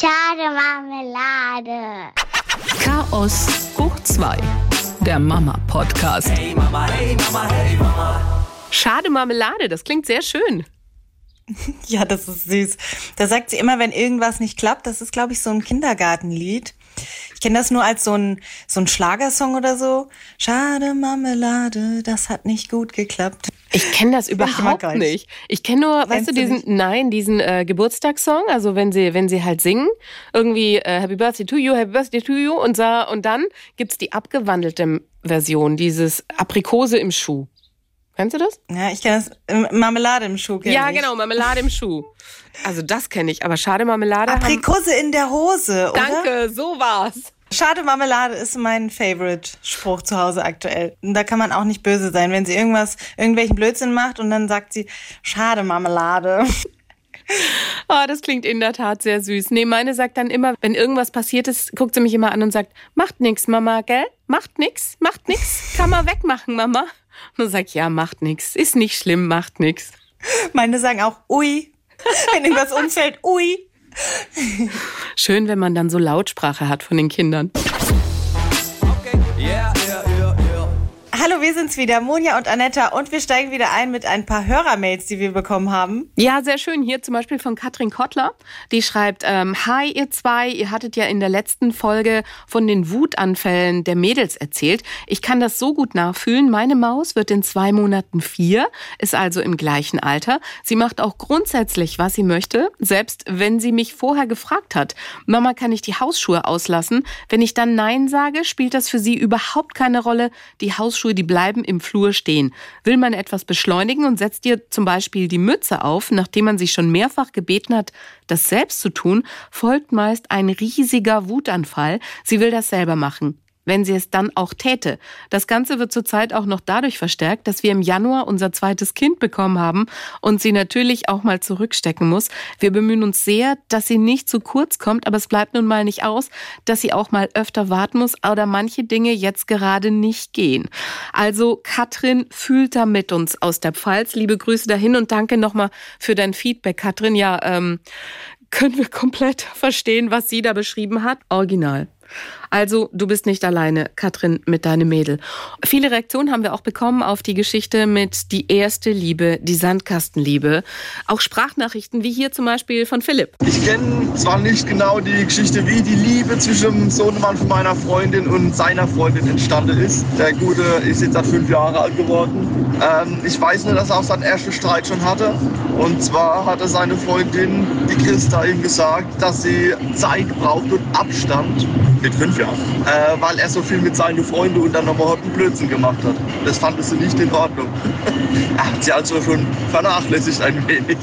Schade Marmelade. Chaos hoch 2. Der Mama-Podcast. Hey Mama, hey Mama, hey Mama. Schade Marmelade, das klingt sehr schön. Ja, das ist süß. Da sagt sie immer, wenn irgendwas nicht klappt, das ist, glaube ich, so ein Kindergartenlied. Ich kenne das nur als so ein, so ein Schlagersong oder so. Schade Marmelade, das hat nicht gut geklappt. Ich kenne das ich überhaupt geil. nicht. Ich kenne nur, weißt Kennst du, du diesen, nicht? nein, diesen äh, Geburtstagssong, also wenn sie, wenn sie halt singen, irgendwie äh, Happy Birthday to you, Happy Birthday to you und, und dann gibt's die abgewandelte Version, dieses Aprikose im Schuh. Kennst du das? Ja, ich kenne das. Marmelade im Schuh. Ja, ich. genau, Marmelade im Schuh. Also das kenne ich, aber schade Marmelade. Aprikose in der Hose, oder? Danke, so war's. Schade Marmelade ist mein Favorite-Spruch zu Hause aktuell. Und da kann man auch nicht böse sein, wenn sie irgendwas, irgendwelchen Blödsinn macht und dann sagt sie, schade Marmelade. Ah, das klingt in der Tat sehr süß. Nee, meine sagt dann immer, wenn irgendwas passiert ist, guckt sie mich immer an und sagt, macht nix, Mama, gell? Macht nix, macht nix, kann man wegmachen, Mama. Und sag ja, macht nix, ist nicht schlimm, macht nix. Meine sagen auch, ui. Wenn irgendwas umfällt, ui. Schön, wenn man dann so Lautsprache hat von den Kindern. Hallo, wir sind's wieder, Monja und Anetta, und wir steigen wieder ein mit ein paar Hörermails, die wir bekommen haben. Ja, sehr schön. Hier zum Beispiel von Katrin Kottler. Die schreibt, ähm, Hi ihr zwei, ihr hattet ja in der letzten Folge von den Wutanfällen der Mädels erzählt. Ich kann das so gut nachfühlen. Meine Maus wird in zwei Monaten vier, ist also im gleichen Alter. Sie macht auch grundsätzlich, was sie möchte, selbst wenn sie mich vorher gefragt hat. Mama, kann ich die Hausschuhe auslassen? Wenn ich dann Nein sage, spielt das für sie überhaupt keine Rolle. Die Hausschuhe, die bleiben im Flur stehen. Will man etwas beschleunigen und setzt ihr zum Beispiel die Mütze auf, nachdem man sie schon mehrfach gebeten hat, das selbst zu tun, folgt meist ein riesiger Wutanfall. Sie will das selber machen. Wenn sie es dann auch täte. Das Ganze wird zurzeit auch noch dadurch verstärkt, dass wir im Januar unser zweites Kind bekommen haben und sie natürlich auch mal zurückstecken muss. Wir bemühen uns sehr, dass sie nicht zu kurz kommt, aber es bleibt nun mal nicht aus, dass sie auch mal öfter warten muss oder manche Dinge jetzt gerade nicht gehen. Also Katrin fühlt da mit uns aus der Pfalz. Liebe Grüße dahin und danke nochmal für dein Feedback, Katrin. Ja, ähm, können wir komplett verstehen, was sie da beschrieben hat. Original. Also, du bist nicht alleine, Katrin, mit deinem Mädel. Viele Reaktionen haben wir auch bekommen auf die Geschichte mit die erste Liebe, die Sandkastenliebe. Auch Sprachnachrichten, wie hier zum Beispiel von Philipp. Ich kenne zwar nicht genau die Geschichte, wie die Liebe zwischen dem Sohnemann von meiner Freundin und seiner Freundin entstanden ist. Der Gute ist jetzt seit fünf Jahre alt geworden. Ähm, ich weiß nur, dass er auch seinen ersten Streit schon hatte. Und zwar hatte seine Freundin, die Christa, ihm gesagt, dass sie Zeit braucht und Abstand. Mit fünf Jahren. Äh, weil er so viel mit seinen Freunden und dann nochmal einen Blödsinn gemacht hat. Das fand sie nicht in Ordnung. er hat sie also schon vernachlässigt ein wenig.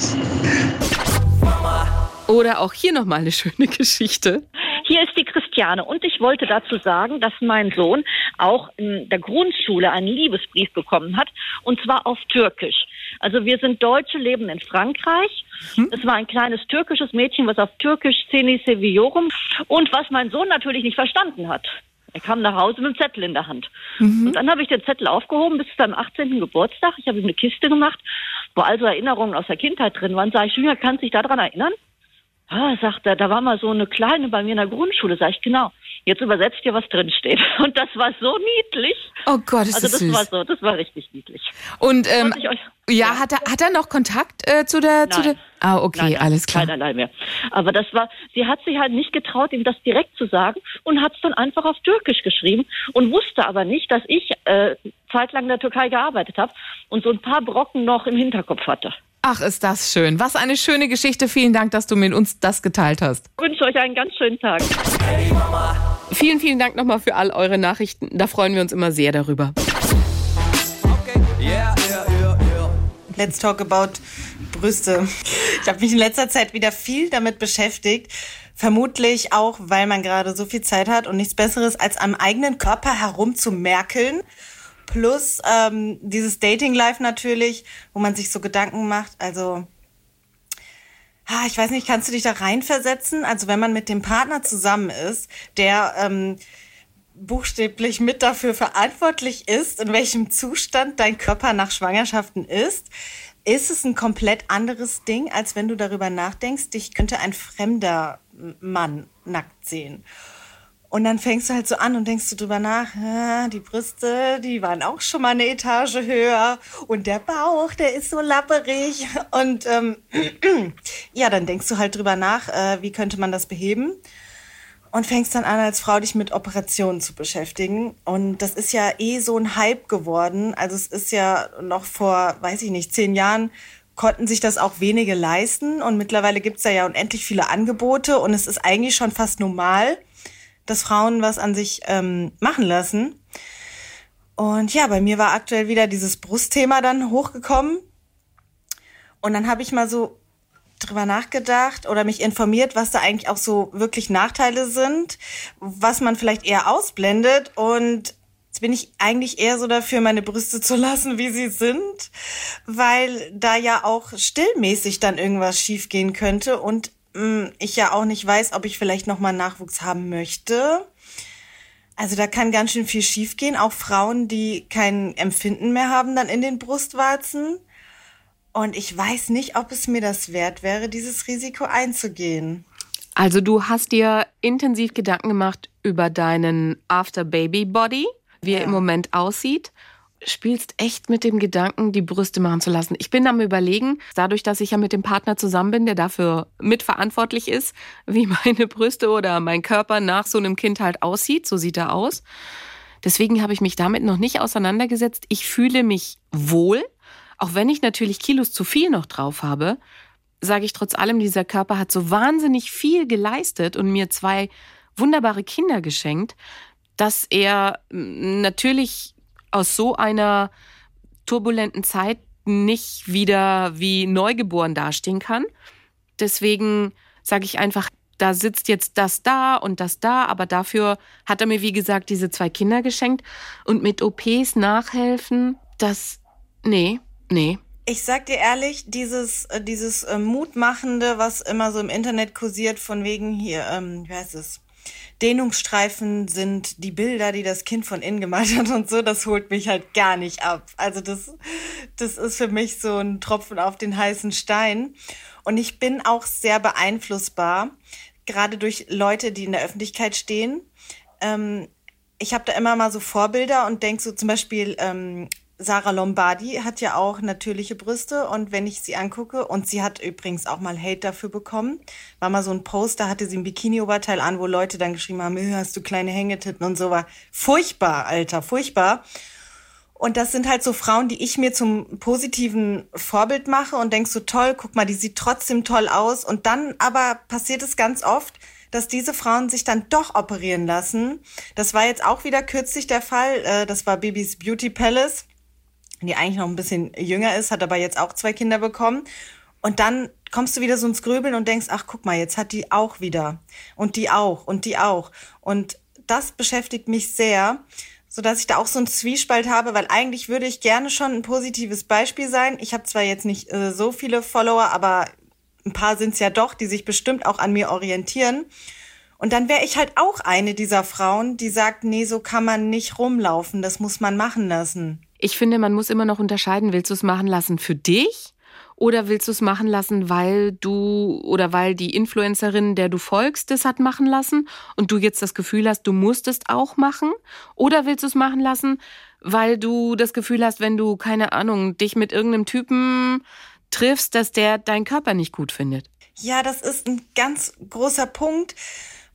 Oder auch hier nochmal eine schöne Geschichte. Hier ist die Christiane und ich wollte dazu sagen, dass mein Sohn auch in der Grundschule einen Liebesbrief bekommen hat und zwar auf Türkisch. Also wir sind Deutsche, leben in Frankreich. Es war ein kleines türkisches Mädchen, was auf Türkisch Seni Seviorum und was mein Sohn natürlich nicht verstanden hat. Er kam nach Hause mit einem Zettel in der Hand. Und dann habe ich den Zettel aufgehoben bis zu seinem 18. Geburtstag. Ich habe ihm eine Kiste gemacht, wo also Erinnerungen aus der Kindheit drin waren. Sag ich, Jünger, kannst du dich daran erinnern? Ah, sagt er, da war mal so eine Kleine bei mir in der Grundschule. Sag ich, genau. Jetzt übersetzt ihr, was drin steht. Und das war so niedlich. Oh Gott, ist Also das das süß. war so, das war richtig niedlich. Und ähm, ja, hat er, hat er noch Kontakt äh, zu der, zu der? Nein. Ah, okay, Nein, nein, alles klar. Keinerlei mehr. Aber das war, sie hat sich halt nicht getraut, ihm das direkt zu sagen und hat es dann einfach auf Türkisch geschrieben und wusste aber nicht, dass ich äh, zeitlang in der Türkei gearbeitet habe und so ein paar Brocken noch im Hinterkopf hatte. Ach, ist das schön. Was eine schöne Geschichte. Vielen Dank, dass du mit uns das geteilt hast. Ich wünsche euch einen ganz schönen Tag. Vielen, vielen Dank nochmal für all eure Nachrichten. Da freuen wir uns immer sehr darüber. Okay, yeah, yeah, yeah, yeah. Let's talk about Brüste. Ich habe mich in letzter Zeit wieder viel damit beschäftigt. Vermutlich auch, weil man gerade so viel Zeit hat und nichts Besseres, als am eigenen Körper herumzumerkeln. Plus ähm, dieses Dating-Life natürlich, wo man sich so Gedanken macht. Also, ich weiß nicht, kannst du dich da reinversetzen? Also, wenn man mit dem Partner zusammen ist, der ähm, buchstäblich mit dafür verantwortlich ist, in welchem Zustand dein Körper nach Schwangerschaften ist, ist es ein komplett anderes Ding, als wenn du darüber nachdenkst, dich könnte ein Fremder Mann nackt sehen. Und dann fängst du halt so an und denkst du drüber nach, ja, die Brüste, die waren auch schon mal eine Etage höher und der Bauch, der ist so lapperig. Und ähm, ja, dann denkst du halt drüber nach, äh, wie könnte man das beheben? Und fängst dann an, als Frau dich mit Operationen zu beschäftigen. Und das ist ja eh so ein Hype geworden. Also es ist ja noch vor, weiß ich nicht, zehn Jahren konnten sich das auch wenige leisten. Und mittlerweile gibt's da ja unendlich viele Angebote. Und es ist eigentlich schon fast normal, dass Frauen was an sich ähm, machen lassen. Und ja, bei mir war aktuell wieder dieses Brustthema dann hochgekommen. Und dann habe ich mal so drüber nachgedacht oder mich informiert, was da eigentlich auch so wirklich Nachteile sind, was man vielleicht eher ausblendet. Und jetzt bin ich eigentlich eher so dafür, meine Brüste zu lassen, wie sie sind, weil da ja auch stillmäßig dann irgendwas schiefgehen könnte. Und ich ja auch nicht weiß, ob ich vielleicht nochmal Nachwuchs haben möchte. Also da kann ganz schön viel schiefgehen. Auch Frauen, die kein Empfinden mehr haben dann in den Brustwarzen. Und ich weiß nicht, ob es mir das wert wäre, dieses Risiko einzugehen. Also du hast dir intensiv Gedanken gemacht über deinen After-Baby-Body, wie er im Moment aussieht spielst echt mit dem Gedanken, die Brüste machen zu lassen. Ich bin am überlegen, dadurch, dass ich ja mit dem Partner zusammen bin, der dafür mitverantwortlich ist, wie meine Brüste oder mein Körper nach so einem Kind halt aussieht. So sieht er aus. Deswegen habe ich mich damit noch nicht auseinandergesetzt. Ich fühle mich wohl, auch wenn ich natürlich Kilos zu viel noch drauf habe, sage ich trotz allem, dieser Körper hat so wahnsinnig viel geleistet und mir zwei wunderbare Kinder geschenkt, dass er natürlich aus so einer turbulenten Zeit nicht wieder wie neugeboren dastehen kann. Deswegen sage ich einfach, da sitzt jetzt das da und das da, aber dafür hat er mir, wie gesagt, diese zwei Kinder geschenkt. Und mit OPs nachhelfen, das, nee, nee. Ich sag dir ehrlich, dieses, äh, dieses äh, Mutmachende, was immer so im Internet kursiert, von wegen hier, ähm, wie heißt es? Dehnungsstreifen sind die Bilder, die das Kind von innen gemalt hat und so, das holt mich halt gar nicht ab. Also das, das ist für mich so ein Tropfen auf den heißen Stein. Und ich bin auch sehr beeinflussbar, gerade durch Leute, die in der Öffentlichkeit stehen. Ähm, ich habe da immer mal so Vorbilder und denk so zum Beispiel ähm, Sarah Lombardi hat ja auch natürliche Brüste und wenn ich sie angucke, und sie hat übrigens auch mal Hate dafür bekommen, war mal so ein Post, da hatte sie ein Bikini-Oberteil an, wo Leute dann geschrieben haben, hast du kleine Hängetitten und so war. Furchtbar, Alter, furchtbar. Und das sind halt so Frauen, die ich mir zum positiven Vorbild mache und denk so toll, guck mal, die sieht trotzdem toll aus. Und dann aber passiert es ganz oft, dass diese Frauen sich dann doch operieren lassen. Das war jetzt auch wieder kürzlich der Fall. Äh, das war Bibis Beauty Palace die eigentlich noch ein bisschen jünger ist, hat aber jetzt auch zwei Kinder bekommen. Und dann kommst du wieder so ins Grübeln und denkst, ach guck mal, jetzt hat die auch wieder. Und die auch und die auch. Und das beschäftigt mich sehr, so dass ich da auch so einen Zwiespalt habe, weil eigentlich würde ich gerne schon ein positives Beispiel sein. Ich habe zwar jetzt nicht äh, so viele Follower, aber ein paar sind es ja doch, die sich bestimmt auch an mir orientieren. Und dann wäre ich halt auch eine dieser Frauen, die sagt, nee, so kann man nicht rumlaufen, das muss man machen lassen. Ich finde, man muss immer noch unterscheiden, willst du es machen lassen für dich oder willst du es machen lassen, weil du oder weil die Influencerin, der du folgst, das hat machen lassen und du jetzt das Gefühl hast, du musst es auch machen? Oder willst du es machen lassen, weil du das Gefühl hast, wenn du, keine Ahnung, dich mit irgendeinem Typen triffst, dass der deinen Körper nicht gut findet? Ja, das ist ein ganz großer Punkt,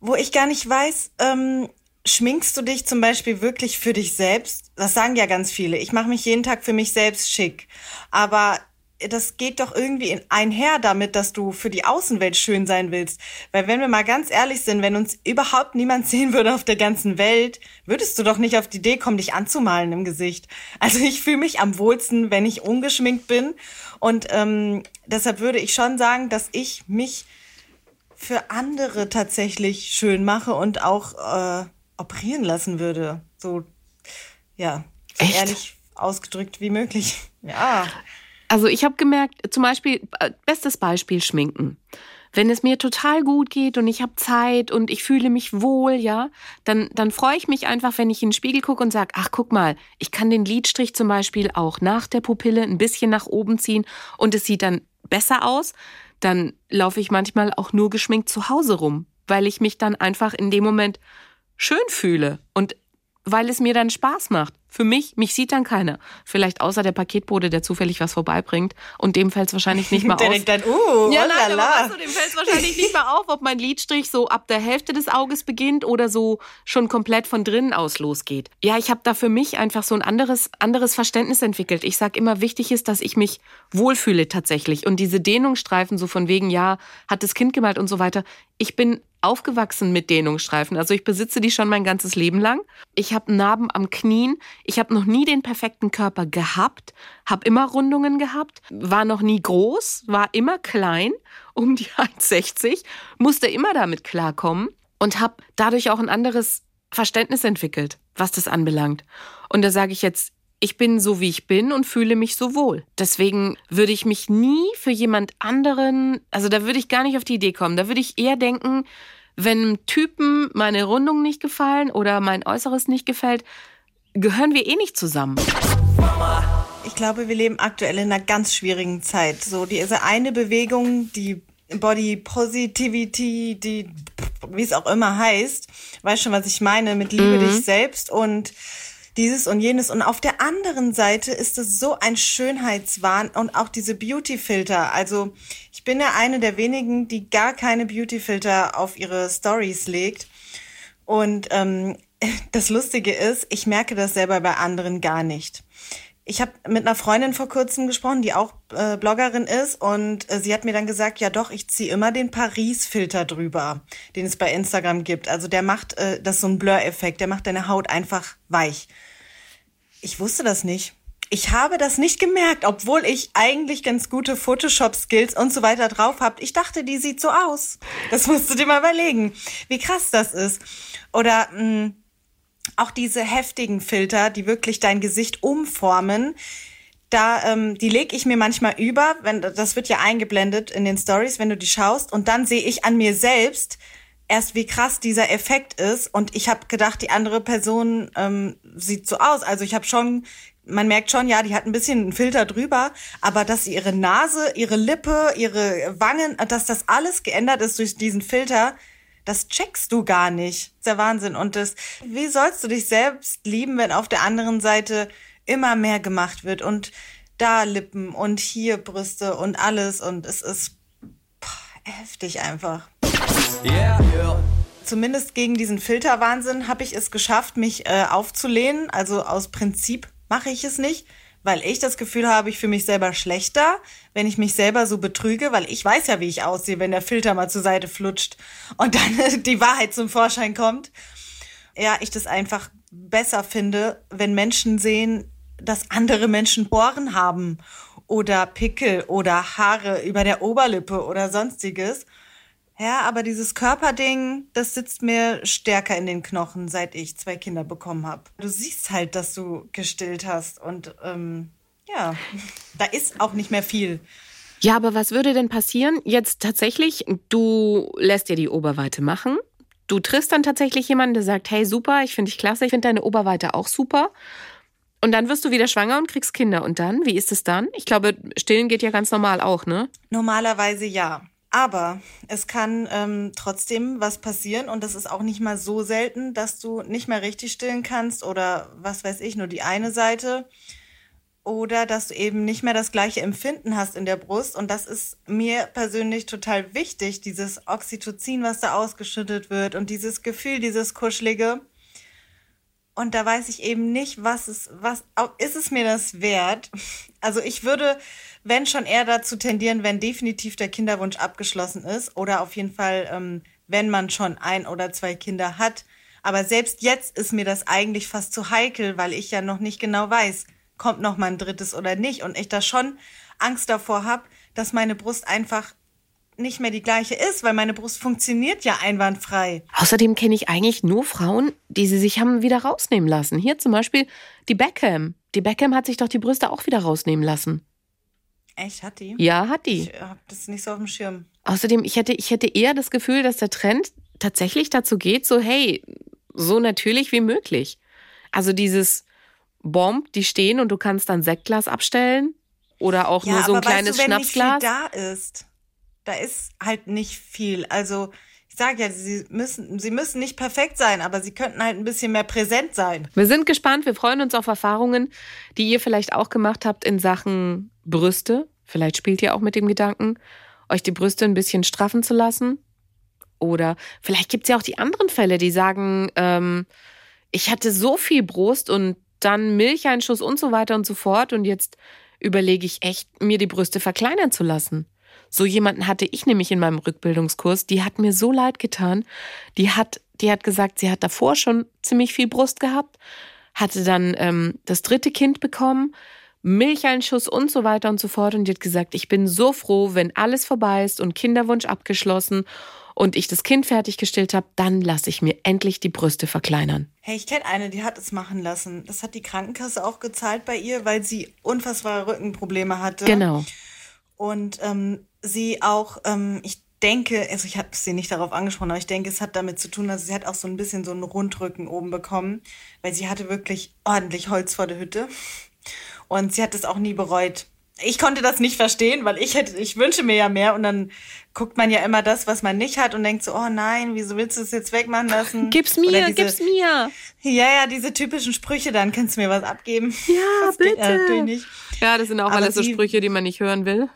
wo ich gar nicht weiß, ähm, schminkst du dich zum Beispiel wirklich für dich selbst? Das sagen ja ganz viele. Ich mache mich jeden Tag für mich selbst schick. Aber das geht doch irgendwie einher damit, dass du für die Außenwelt schön sein willst. Weil wenn wir mal ganz ehrlich sind, wenn uns überhaupt niemand sehen würde auf der ganzen Welt, würdest du doch nicht auf die Idee kommen, dich anzumalen im Gesicht. Also ich fühle mich am wohlsten, wenn ich ungeschminkt bin. Und ähm, deshalb würde ich schon sagen, dass ich mich für andere tatsächlich schön mache und auch äh, operieren lassen würde. So, ja, so ehrlich ausgedrückt wie möglich. Ja. Also ich habe gemerkt, zum Beispiel, äh, bestes Beispiel Schminken. Wenn es mir total gut geht und ich habe Zeit und ich fühle mich wohl, ja, dann, dann freue ich mich einfach, wenn ich in den Spiegel gucke und sage, ach guck mal, ich kann den Lidstrich zum Beispiel auch nach der Pupille ein bisschen nach oben ziehen und es sieht dann besser aus. Dann laufe ich manchmal auch nur geschminkt zu Hause rum weil ich mich dann einfach in dem Moment schön fühle und weil es mir dann Spaß macht. Für mich, mich sieht dann keiner. Vielleicht außer der Paketbote, der zufällig was vorbeibringt. Und dem fällt es wahrscheinlich nicht mal Der auf. denkt dann, uh, ja, nein, aber weißt du, dem fällt es wahrscheinlich nicht mal auf, ob mein Lidstrich so ab der Hälfte des Auges beginnt oder so schon komplett von drinnen aus losgeht. Ja, ich habe da für mich einfach so ein anderes, anderes Verständnis entwickelt. Ich sag immer, wichtig ist, dass ich mich wohlfühle tatsächlich. Und diese Dehnungsstreifen, so von wegen, ja, hat das Kind gemalt und so weiter. Ich bin aufgewachsen mit Dehnungsstreifen. Also ich besitze die schon mein ganzes Leben lang. Ich habe Narben am Knien. Ich habe noch nie den perfekten Körper gehabt, habe immer Rundungen gehabt, war noch nie groß, war immer klein, um die 1,60, musste immer damit klarkommen und habe dadurch auch ein anderes Verständnis entwickelt, was das anbelangt. Und da sage ich jetzt, ich bin so, wie ich bin und fühle mich so wohl. Deswegen würde ich mich nie für jemand anderen, also da würde ich gar nicht auf die Idee kommen. Da würde ich eher denken, wenn einem Typen meine Rundung nicht gefallen oder mein Äußeres nicht gefällt, gehören wir eh nicht zusammen. Ich glaube, wir leben aktuell in einer ganz schwierigen Zeit. So diese eine Bewegung, die Body Positivity, die wie es auch immer heißt, weißt schon, was ich meine, mit Liebe dich selbst und dieses und jenes. Und auf der anderen Seite ist es so ein Schönheitswahn und auch diese Beauty-Filter. Also ich bin ja eine der wenigen, die gar keine Beauty-Filter auf ihre Stories legt. Und ähm, das Lustige ist, ich merke das selber bei anderen gar nicht. Ich habe mit einer Freundin vor kurzem gesprochen, die auch äh, Bloggerin ist und äh, sie hat mir dann gesagt, ja doch, ich ziehe immer den Paris-Filter drüber, den es bei Instagram gibt. Also der macht, äh, das ist so ein Blur-Effekt, der macht deine Haut einfach weich. Ich wusste das nicht. Ich habe das nicht gemerkt, obwohl ich eigentlich ganz gute Photoshop-Skills und so weiter drauf habe. Ich dachte, die sieht so aus. Das musst du dir mal überlegen, wie krass das ist. Oder mh, auch diese heftigen Filter, die wirklich dein Gesicht umformen, da ähm, die lege ich mir manchmal über, wenn das wird ja eingeblendet in den Stories, wenn du die schaust. Und dann sehe ich an mir selbst erst wie krass dieser Effekt ist. Und ich habe gedacht, die andere Person ähm, sieht so aus. Also ich habe schon man merkt schon, ja, die hat ein bisschen einen Filter drüber, aber dass ihre Nase, ihre Lippe, ihre Wangen, dass das alles geändert ist durch diesen Filter, das checkst du gar nicht. Das ist der Wahnsinn. Und das, wie sollst du dich selbst lieben, wenn auf der anderen Seite immer mehr gemacht wird und da Lippen und hier Brüste und alles und es ist pah, heftig einfach. Yeah, yeah. Zumindest gegen diesen Filterwahnsinn habe ich es geschafft, mich äh, aufzulehnen. Also aus Prinzip mache ich es nicht, weil ich das Gefühl habe, ich fühle mich selber schlechter, wenn ich mich selber so betrüge, weil ich weiß ja, wie ich aussehe, wenn der Filter mal zur Seite flutscht und dann die Wahrheit zum Vorschein kommt. Ja, ich das einfach besser finde, wenn Menschen sehen, dass andere Menschen Poren haben oder Pickel oder Haare über der Oberlippe oder sonstiges. Ja, aber dieses Körperding, das sitzt mir stärker in den Knochen, seit ich zwei Kinder bekommen habe. Du siehst halt, dass du gestillt hast und ähm, ja, da ist auch nicht mehr viel. Ja, aber was würde denn passieren? Jetzt tatsächlich, du lässt dir die Oberweite machen. Du triffst dann tatsächlich jemanden, der sagt, hey, super, ich finde dich klasse, ich finde deine Oberweite auch super. Und dann wirst du wieder schwanger und kriegst Kinder. Und dann, wie ist es dann? Ich glaube, stillen geht ja ganz normal auch, ne? Normalerweise ja. Aber es kann ähm, trotzdem was passieren und das ist auch nicht mal so selten, dass du nicht mehr richtig stillen kannst oder was weiß ich, nur die eine Seite. Oder dass du eben nicht mehr das gleiche Empfinden hast in der Brust. Und das ist mir persönlich total wichtig, dieses Oxytocin, was da ausgeschüttet wird und dieses Gefühl, dieses Kuschelige. Und da weiß ich eben nicht, was ist, was, ist es mir das wert? Also ich würde, wenn schon eher dazu tendieren, wenn definitiv der Kinderwunsch abgeschlossen ist oder auf jeden Fall, ähm, wenn man schon ein oder zwei Kinder hat. Aber selbst jetzt ist mir das eigentlich fast zu heikel, weil ich ja noch nicht genau weiß, kommt noch mal ein drittes oder nicht. Und ich da schon Angst davor habe, dass meine Brust einfach nicht mehr die gleiche ist, weil meine Brust funktioniert ja einwandfrei. Außerdem kenne ich eigentlich nur Frauen, die sie sich haben wieder rausnehmen lassen. Hier zum Beispiel die Beckham. Die Beckham hat sich doch die Brüste auch wieder rausnehmen lassen. Echt, hat die? Ja, hat die. Ich habe das nicht so auf dem Schirm. Außerdem, ich hätte, ich hätte eher das Gefühl, dass der Trend tatsächlich dazu geht, so hey, so natürlich wie möglich. Also dieses Bomb, die stehen und du kannst dann Sektglas abstellen oder auch nur so ein kleines weißt du, wenn Schnapsglas. Nicht viel da ist, da ist halt nicht viel. Also ich sage ja, sie müssen, sie müssen nicht perfekt sein, aber sie könnten halt ein bisschen mehr präsent sein. Wir sind gespannt, wir freuen uns auf Erfahrungen, die ihr vielleicht auch gemacht habt in Sachen Brüste. Vielleicht spielt ihr auch mit dem Gedanken, euch die Brüste ein bisschen straffen zu lassen. Oder vielleicht gibt es ja auch die anderen Fälle, die sagen, ähm, ich hatte so viel Brust und dann Milcheinschuss und so weiter und so fort und jetzt überlege ich echt, mir die Brüste verkleinern zu lassen. So jemanden hatte ich nämlich in meinem Rückbildungskurs, die hat mir so leid getan. Die hat, die hat gesagt, sie hat davor schon ziemlich viel Brust gehabt, hatte dann ähm, das dritte Kind bekommen, Milcheinschuss und so weiter und so fort. Und die hat gesagt, ich bin so froh, wenn alles vorbei ist und Kinderwunsch abgeschlossen und ich das Kind fertiggestellt habe, dann lasse ich mir endlich die Brüste verkleinern. Hey, ich kenne eine, die hat es machen lassen. Das hat die Krankenkasse auch gezahlt bei ihr, weil sie unfassbare Rückenprobleme hatte. Genau. Und ähm, sie auch, ähm, ich denke, also ich habe sie nicht darauf angesprochen, aber ich denke, es hat damit zu tun, dass sie hat auch so ein bisschen so einen Rundrücken oben bekommen, weil sie hatte wirklich ordentlich Holz vor der Hütte. Und sie hat es auch nie bereut. Ich konnte das nicht verstehen, weil ich hätte, ich wünsche mir ja mehr und dann guckt man ja immer das, was man nicht hat und denkt so, oh nein, wieso willst du es jetzt wegmachen lassen? Gib's mir, diese, gib's mir. Ja, ja, diese typischen Sprüche, dann kannst du mir was abgeben. Ja, Das geht, bitte. äh, natürlich nicht. Ja, das sind auch Aber alles so Sprüche, die man nicht hören will.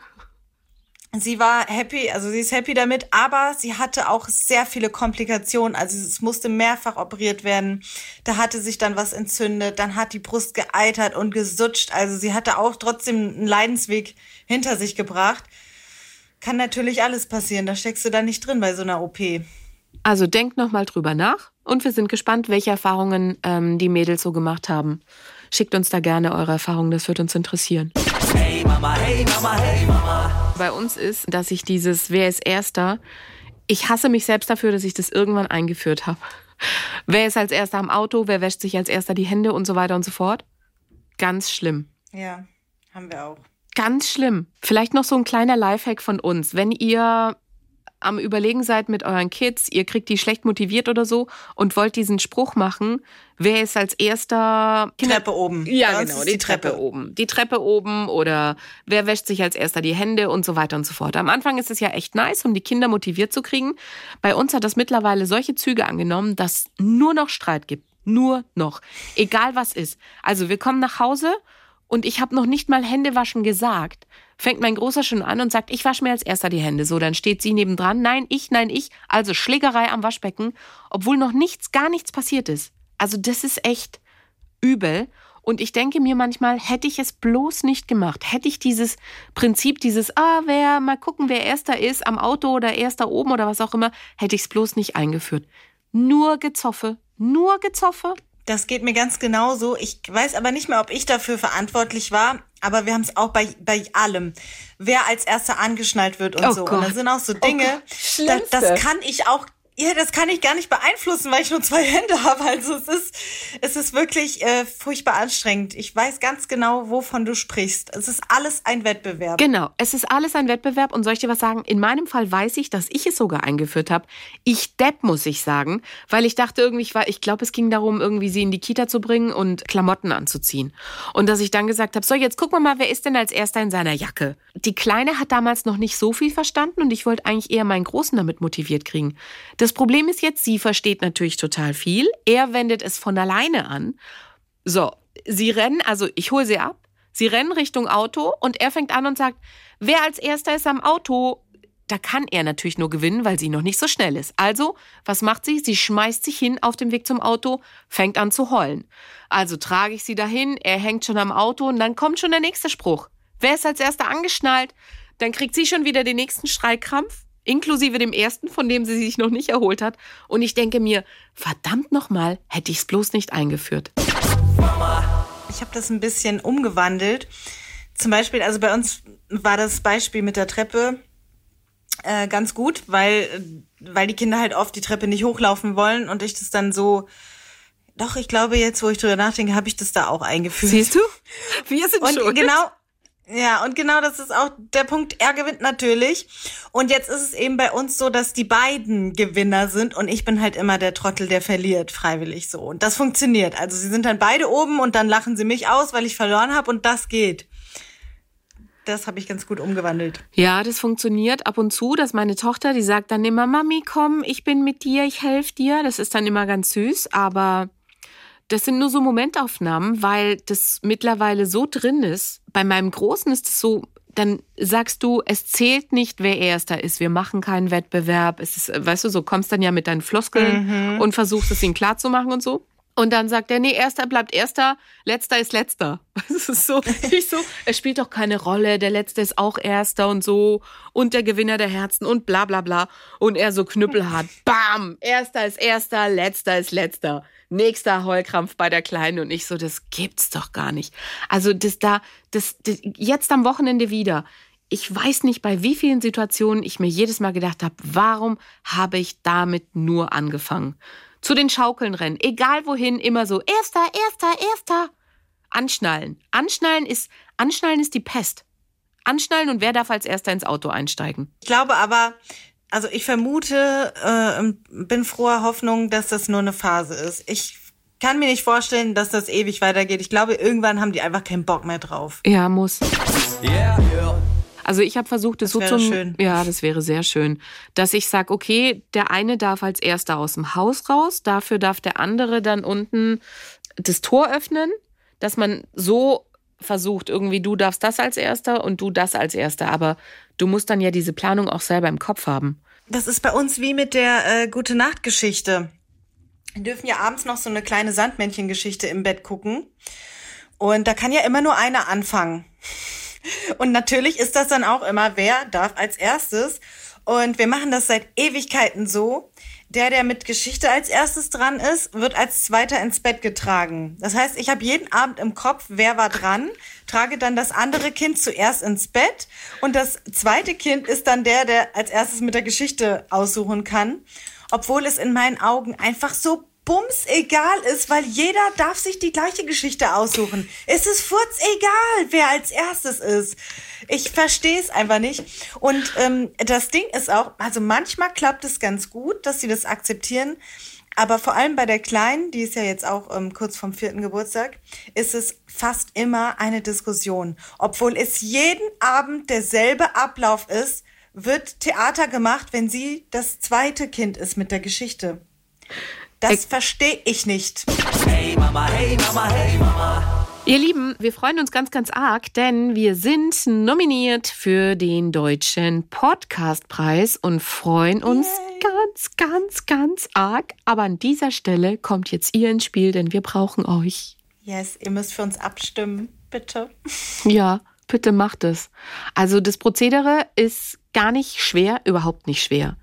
Sie war happy, also sie ist happy damit, aber sie hatte auch sehr viele Komplikationen. Also es musste mehrfach operiert werden. Da hatte sich dann was entzündet, dann hat die Brust geeitert und gesutscht. Also sie hatte auch trotzdem einen Leidensweg hinter sich gebracht. Kann natürlich alles passieren, da steckst du da nicht drin bei so einer OP. Also denkt nochmal drüber nach und wir sind gespannt, welche Erfahrungen ähm, die Mädels so gemacht haben. Schickt uns da gerne eure Erfahrungen, das wird uns interessieren. Hey Mama, hey Mama, hey Mama. Bei uns ist, dass ich dieses Wer ist Erster, ich hasse mich selbst dafür, dass ich das irgendwann eingeführt habe. Wer ist als Erster am Auto, wer wäscht sich als Erster die Hände und so weiter und so fort. Ganz schlimm. Ja, haben wir auch. Ganz schlimm. Vielleicht noch so ein kleiner Lifehack von uns. Wenn ihr am Überlegen seid mit euren Kids, ihr kriegt die schlecht motiviert oder so und wollt diesen Spruch machen, wer ist als erster Treppe oben. Ja, Bei genau, ist die, Treppe. oben. Die Treppe oben oder wer wäscht sich als erster die Hände und so weiter und so fort. Am Anfang ist es ja echt nice, um die Kinder motiviert zu kriegen. Bei uns hat das mittlerweile solche Züge angenommen, dass nur noch Streit gibt. Nur noch. Egal was ist. Also wir kommen nach Hause und ich habe noch nicht mal Hände waschen gesagt. Fängt mein Großer schon an und sagt, ich wasche mir als erster die Hände. So, dann steht sie nebendran. Nein, ich, nein, ich. Also Schlägerei am Waschbecken, obwohl noch nichts, gar nichts passiert ist. Also das ist echt übel. Und ich denke mir manchmal, hätte ich es bloß nicht gemacht, hätte ich dieses Prinzip, dieses, ah, wer, mal gucken, wer erster ist, am Auto oder erster oben oder was auch immer, hätte ich es bloß nicht eingeführt. Nur Gezoffe, nur Gezoffe. Das geht mir ganz genauso. Ich weiß aber nicht mehr, ob ich dafür verantwortlich war, aber wir haben es auch bei, bei allem. Wer als erster angeschnallt wird und Oh so. Gott. Und da sind auch so Dinge, Gott, da, das kann ich auch, ja, das kann ich gar nicht beeinflussen, weil ich nur zwei Hände habe. Also es ist, es ist wirklich äh, furchtbar anstrengend. Ich weiß ganz genau, wovon du sprichst. Es ist alles ein Wettbewerb. Genau, es ist alles ein Wettbewerb und soll ich dir was sagen? In meinem Fall weiß ich, dass ich es sogar eingeführt habe. Ich depp, muss ich sagen, weil ich dachte irgendwie, ich, ich glaube, es ging darum, irgendwie sie in die Kita zu bringen und Klamotten anzuziehen. Und dass ich dann gesagt habe, so, jetzt gucken wir mal, wer ist denn als erster in seiner Jacke? Die Kleine hat damals noch nicht so viel verstanden und ich wollte eigentlich eher meinen Großen damit motiviert kriegen. Das Problem ist jetzt, sie versteht natürlich total viel. Er wendet es von alleine an. So, sie rennen, also ich hole sie ab. Sie rennen Richtung Auto und er fängt an und sagt, wer als erster ist am Auto, da kann er natürlich nur gewinnen, weil sie noch nicht so schnell ist. Also, was macht sie? Sie schmeißt sich hin auf dem Weg zum Auto, fängt an zu heulen. Also trage ich sie dahin, er hängt schon am Auto und dann kommt schon der nächste Spruch. Wer ist als erster angeschnallt? Dann kriegt sie schon wieder den nächsten Schreikrampf, inklusive dem ersten, von dem sie sich noch nicht erholt hat. Und ich denke mir, verdammt nochmal, hätte ich es bloß nicht eingeführt. Ich habe das ein bisschen umgewandelt. Zum Beispiel, also bei uns war das Beispiel mit der Treppe äh, ganz gut, weil, weil die Kinder halt oft die Treppe nicht hochlaufen wollen und ich das dann so. Doch, ich glaube, jetzt, wo ich drüber nachdenke, habe ich das da auch eingeführt. Siehst du? Wir sind Und schuld. genau, ja, und genau das ist auch der Punkt. Er gewinnt natürlich. Und jetzt ist es eben bei uns so, dass die beiden Gewinner sind und ich bin halt immer der Trottel, der verliert, freiwillig so. Und das funktioniert. Also sie sind dann beide oben und dann lachen sie mich aus, weil ich verloren habe und das geht. Das habe ich ganz gut umgewandelt. Ja, das funktioniert ab und zu, dass meine Tochter, die sagt dann immer, Mami, komm, ich bin mit dir, ich helfe dir. Das ist dann immer ganz süß, aber das sind nur so Momentaufnahmen, weil das mittlerweile so drin ist. Bei meinem Großen ist es so, dann sagst du, es zählt nicht, wer erster ist. Wir machen keinen Wettbewerb. Es ist, weißt du, so kommst dann ja mit deinen Floskeln und versuchst es ihm klarzumachen und so. Und dann sagt er, nee, erster bleibt erster, letzter ist letzter. Das ist so, ich so, es spielt doch keine Rolle, der letzte ist auch erster und so und der Gewinner der Herzen und bla bla bla. Und er so knüppelhart, bam, erster ist erster, letzter ist letzter. Nächster Heulkrampf bei der Kleinen und ich so, das gibt's doch gar nicht. Also das da, das, das jetzt am Wochenende wieder. Ich weiß nicht, bei wie vielen Situationen ich mir jedes Mal gedacht habe, warum habe ich damit nur angefangen? Zu den Schaukeln rennen, egal wohin, immer so, erster, erster, erster. Anschnallen. Anschnallen ist, anschnallen ist die Pest. Anschnallen und wer darf als erster ins Auto einsteigen? Ich glaube aber, also ich vermute, äh, bin froher Hoffnung, dass das nur eine Phase ist. Ich kann mir nicht vorstellen, dass das ewig weitergeht. Ich glaube, irgendwann haben die einfach keinen Bock mehr drauf. Ja, muss. Yeah, yeah. Also ich habe versucht, es Das so wäre zu schön. ja, das wäre sehr schön, dass ich sag, okay, der eine darf als erster aus dem Haus raus, dafür darf der andere dann unten das Tor öffnen, dass man so versucht, irgendwie du darfst das als erster und du das als erster, aber du musst dann ja diese Planung auch selber im Kopf haben. Das ist bei uns wie mit der äh, Gute Nacht Geschichte. Wir dürfen ja abends noch so eine kleine Sandmännchengeschichte im Bett gucken. Und da kann ja immer nur einer anfangen. Und natürlich ist das dann auch immer, wer darf als erstes. Und wir machen das seit Ewigkeiten so. Der, der mit Geschichte als erstes dran ist, wird als zweiter ins Bett getragen. Das heißt, ich habe jeden Abend im Kopf, wer war dran, trage dann das andere Kind zuerst ins Bett und das zweite Kind ist dann der, der als erstes mit der Geschichte aussuchen kann. Obwohl es in meinen Augen einfach so bums egal ist, weil jeder darf sich die gleiche Geschichte aussuchen. Es ist furz egal, wer als erstes ist. Ich verstehe es einfach nicht. Und ähm, das Ding ist auch, also manchmal klappt es ganz gut, dass sie das akzeptieren. Aber vor allem bei der Kleinen, die ist ja jetzt auch ähm, kurz vom vierten Geburtstag, ist es fast immer eine Diskussion. Obwohl es jeden Abend derselbe Ablauf ist, wird Theater gemacht, wenn sie das zweite Kind ist mit der Geschichte. Das verstehe ich nicht. Hey Mama, hey Mama, hey Mama. Ihr Lieben, wir freuen uns ganz, ganz arg, denn wir sind nominiert für den Deutschen Podcastpreis und freuen uns ganz, ganz, ganz arg. Aber an dieser Stelle kommt jetzt ihr ins Spiel, denn wir brauchen euch. Yes, ihr müsst für uns abstimmen, bitte. Ja, bitte macht es. Also das Prozedere ist gar nicht schwer, überhaupt nicht schwer.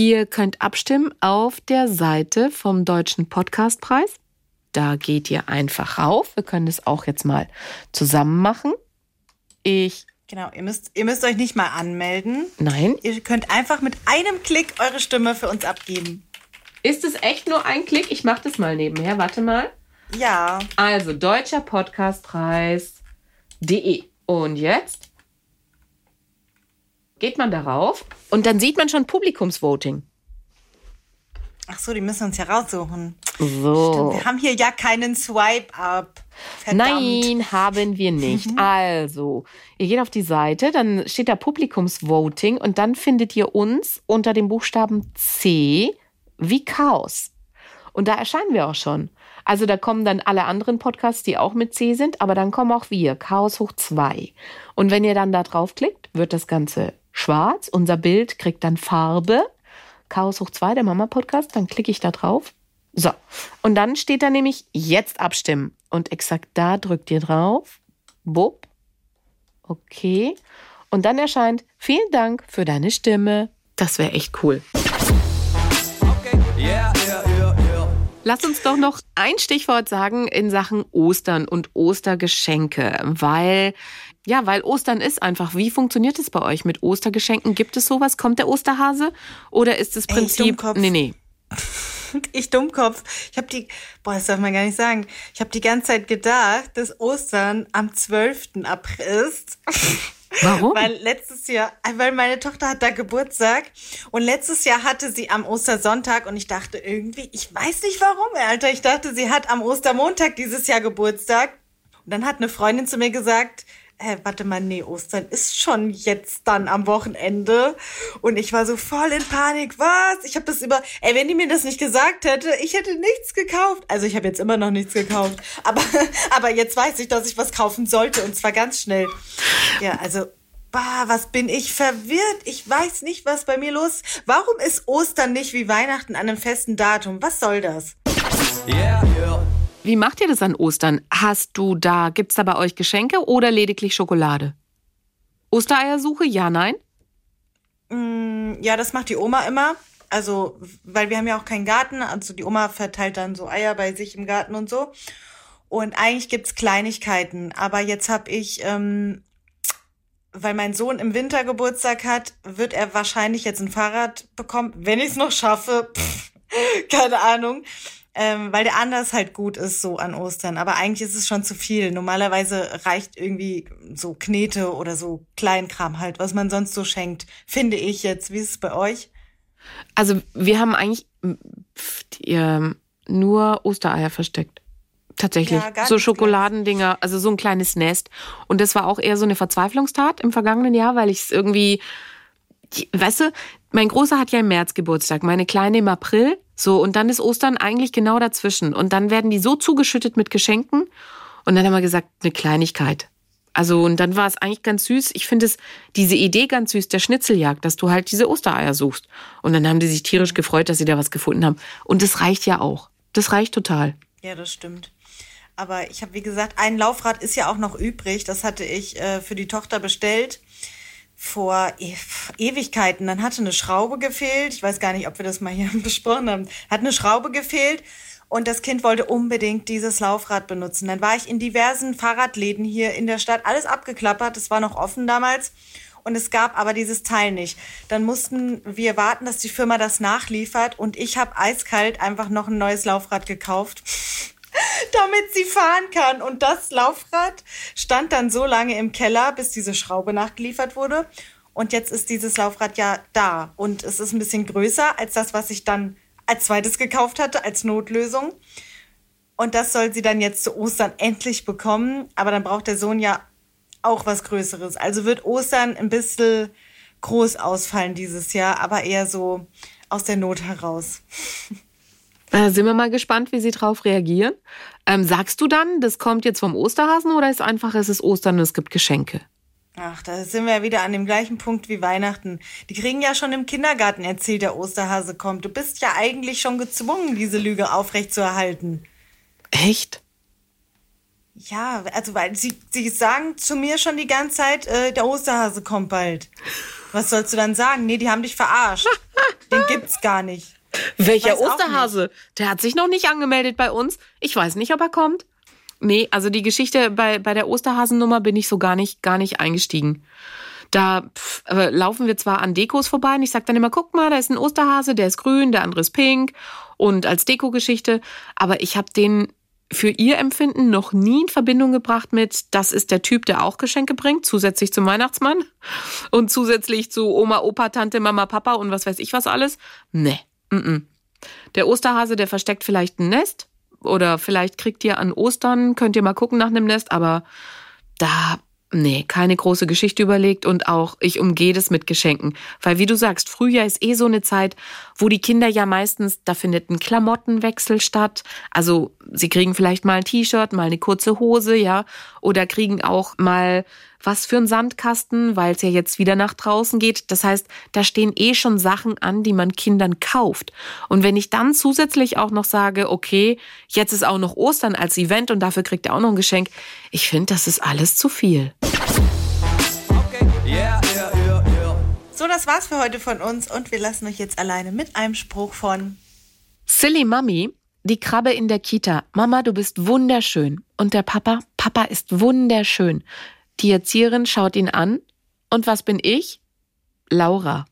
Ihr könnt abstimmen auf der Seite vom Deutschen Podcastpreis. Da geht ihr einfach rauf. Wir können das auch jetzt mal zusammen machen. Ich, Genau, ihr müsst, ihr müsst euch nicht mal anmelden. nein. Ihr könnt einfach mit einem Klick eure Stimme für uns abgeben. Ist es echt nur ein Klick? Ich mache das mal nebenher. Warte mal. Ja, Also deutscher Podcastpreis.de. Und jetzt geht man darauf und dann sieht man schon Publikumsvoting. ach so, die müssen uns ja raussuchen. So. Wir haben hier ja keinen Swipe-Up. Nein, haben wir nicht. Also, ihr geht auf die Seite, dann steht da Publikumsvoting und dann findet ihr uns unter dem Buchstaben C wie Chaos. Und da erscheinen wir auch schon. Also da kommen dann alle anderen Podcasts, die auch mit C sind, aber dann kommen auch wir, Chaos hoch 2. Und wenn ihr dann da draufklickt, wird das Ganze schwarz. Unser Bild kriegt dann Farbe. Chaos hoch 2, der Mama-Podcast, dann klicke ich da drauf. So, und dann steht da nämlich jetzt abstimmen. Und exakt da drückt ihr drauf. Bub. Okay. Und dann erscheint, vielen Dank für deine Stimme. Das wäre echt cool. Lass uns doch noch ein Stichwort sagen in Sachen Ostern und Ostergeschenke, weil ja, weil Ostern ist einfach. Wie funktioniert es bei euch mit Ostergeschenken? Gibt es sowas? Kommt der Osterhase oder ist das Ey, Prinzip Dummkopf. Nee, nee. Ich Dummkopf. Ich habe die, boah, das darf man gar nicht sagen. Ich habe die ganze Zeit gedacht, dass Ostern am 12. April ist. Warum? Weil letztes Jahr, weil meine Tochter hat da Geburtstag und letztes Jahr hatte sie am Ostersonntag und ich dachte irgendwie, ich weiß nicht warum, Alter, ich dachte, sie hat am Ostermontag dieses Jahr Geburtstag. Und dann hat eine Freundin zu mir gesagt, hä, warte mal, nee, Ostern ist schon jetzt dann am Wochenende. Und ich war so voll in Panik. Was? Ich habe das über, ey, wenn die mir das nicht gesagt hätte, ich hätte nichts gekauft. Also ich habe jetzt immer noch nichts gekauft. Aber, aber jetzt weiß ich, dass ich was kaufen sollte und zwar ganz schnell. Ja, also, bah, was bin ich verwirrt. Ich weiß nicht, was bei mir los ist. Warum ist Ostern nicht wie Weihnachten an einem festen Datum? Was soll das? Yeah. Wie macht ihr das an Ostern? Hast du da, gibt's da bei euch Geschenke oder lediglich Schokolade? Ostereiersuche? Ja, nein? Mm, Ja, das macht die Oma immer. Also, weil wir haben ja auch keinen Garten. Also die Oma verteilt dann so Eier bei sich im Garten und so. Und eigentlich gibt's Kleinigkeiten. Aber jetzt hab ich, ähm, weil mein Sohn im Winter Geburtstag hat, wird er wahrscheinlich jetzt ein Fahrrad bekommen, wenn ich es noch schaffe. Pff, keine Ahnung. Ähm, weil der anders halt gut ist so an Ostern. Aber eigentlich ist es schon zu viel. Normalerweise reicht irgendwie so Knete oder so Kleinkram halt, was man sonst so schenkt. Finde ich jetzt. Wie ist es bei euch? Also, wir haben eigentlich ähm, nur Ostereier versteckt. Tatsächlich. Ja, so nichts Schokoladendinger, also so ein kleines Nest. Und das war auch eher so eine Verzweiflungstat im vergangenen Jahr, weil ich es irgendwie, weißt du, mein Großer hat ja im März Geburtstag, meine Kleine im April. So, und dann ist Ostern eigentlich genau dazwischen. Und dann werden die so zugeschüttet mit Geschenken. Und dann haben wir gesagt, eine Kleinigkeit. Also, und dann war es eigentlich ganz süß. Ich finde es, diese Idee ganz süß, der Schnitzeljagd, dass du halt diese Ostereier suchst. Und dann haben die sich tierisch gefreut, dass sie da was gefunden haben. Und das reicht ja auch. Das reicht total. Ja, das stimmt. Aber ich habe, wie gesagt, ein Laufrad ist ja auch noch übrig. Das hatte ich äh, für die Tochter bestellt vor e Ewigkeiten. Dann hatte eine Schraube gefehlt. Ich weiß gar nicht, ob wir das mal hier besprochen haben. Hat eine Schraube gefehlt und das Kind wollte unbedingt dieses Laufrad benutzen. Dann war ich in diversen Fahrradläden hier in der Stadt, alles abgeklappert. Es war noch offen damals. Und es gab aber dieses Teil nicht. Dann mussten wir warten, dass die Firma das nachliefert. Und ich habe eiskalt einfach noch ein neues Laufrad gekauft damit sie fahren kann. Und das Laufrad stand dann so lange im Keller, bis diese Schraube nachgeliefert wurde. Und jetzt ist dieses Laufrad ja da. Und es ist ein bisschen größer als das, was ich dann als zweites gekauft hatte, als Notlösung. Und das soll sie dann jetzt zu Ostern endlich bekommen. Aber dann braucht der Sohn ja auch was Größeres. Also wird Ostern ein bisschen groß ausfallen dieses Jahr, aber eher so aus der Not heraus. Äh, sind wir mal gespannt, wie sie drauf reagieren. Ähm, sagst du dann, das kommt jetzt vom Osterhasen oder ist einfach, es ist Ostern und es gibt Geschenke? Ach, da sind wir ja wieder an dem gleichen Punkt wie Weihnachten. Die kriegen ja schon im Kindergarten erzählt, der Osterhase kommt. Du bist ja eigentlich schon gezwungen, diese Lüge aufrechtzuerhalten. Echt? Ja, also weil sie, sie sagen zu mir schon die ganze Zeit, äh, der Osterhase kommt bald. Was sollst du dann sagen? Nee, die haben dich verarscht. Den gibt's gar nicht. Welcher Osterhase? Der hat sich noch nicht angemeldet bei uns. Ich weiß nicht, ob er kommt. Nee, also die Geschichte bei, bei der Osterhasennummer bin ich so gar nicht, gar nicht eingestiegen. Da pf, äh, laufen wir zwar an Dekos vorbei und ich sag dann immer, guck mal, da ist ein Osterhase, der ist grün, der andere ist pink und als Dekogeschichte, aber ich habe den für ihr Empfinden noch nie in Verbindung gebracht mit, das ist der Typ, der auch Geschenke bringt, zusätzlich zum Weihnachtsmann und zusätzlich zu Oma, Opa, Tante, Mama, Papa und was weiß ich was alles. Nee, mm. Der Osterhase, der versteckt vielleicht ein Nest oder vielleicht kriegt ihr an Ostern, könnt ihr mal gucken nach einem Nest, aber da, nee, keine große Geschichte überlegt und auch ich umgehe das mit Geschenken. Weil wie du sagst, Frühjahr ist eh so eine Zeit, wo die Kinder ja meistens, da findet ein Klamottenwechsel statt. Also sie kriegen vielleicht mal ein T-Shirt, mal eine kurze Hose, ja, oder kriegen auch mal was für einen Sandkasten, weil es ja jetzt wieder nach draußen geht. Das heißt, da stehen eh schon Sachen an, die man Kindern kauft. Und wenn ich dann zusätzlich auch noch sage, okay, jetzt ist auch noch Ostern als Event und dafür kriegt er auch noch ein Geschenk, ich finde, das ist alles zu viel. Okay, yeah, yeah, yeah, yeah. So, das war's für heute von uns und wir lassen euch jetzt alleine mit einem Spruch von Silly Mami, die Krabbe in der Kita. Mama, du bist wunderschön. Und der Papa, Papa ist wunderschön. Die Erzieherin schaut ihn an. Und was bin ich? Laura.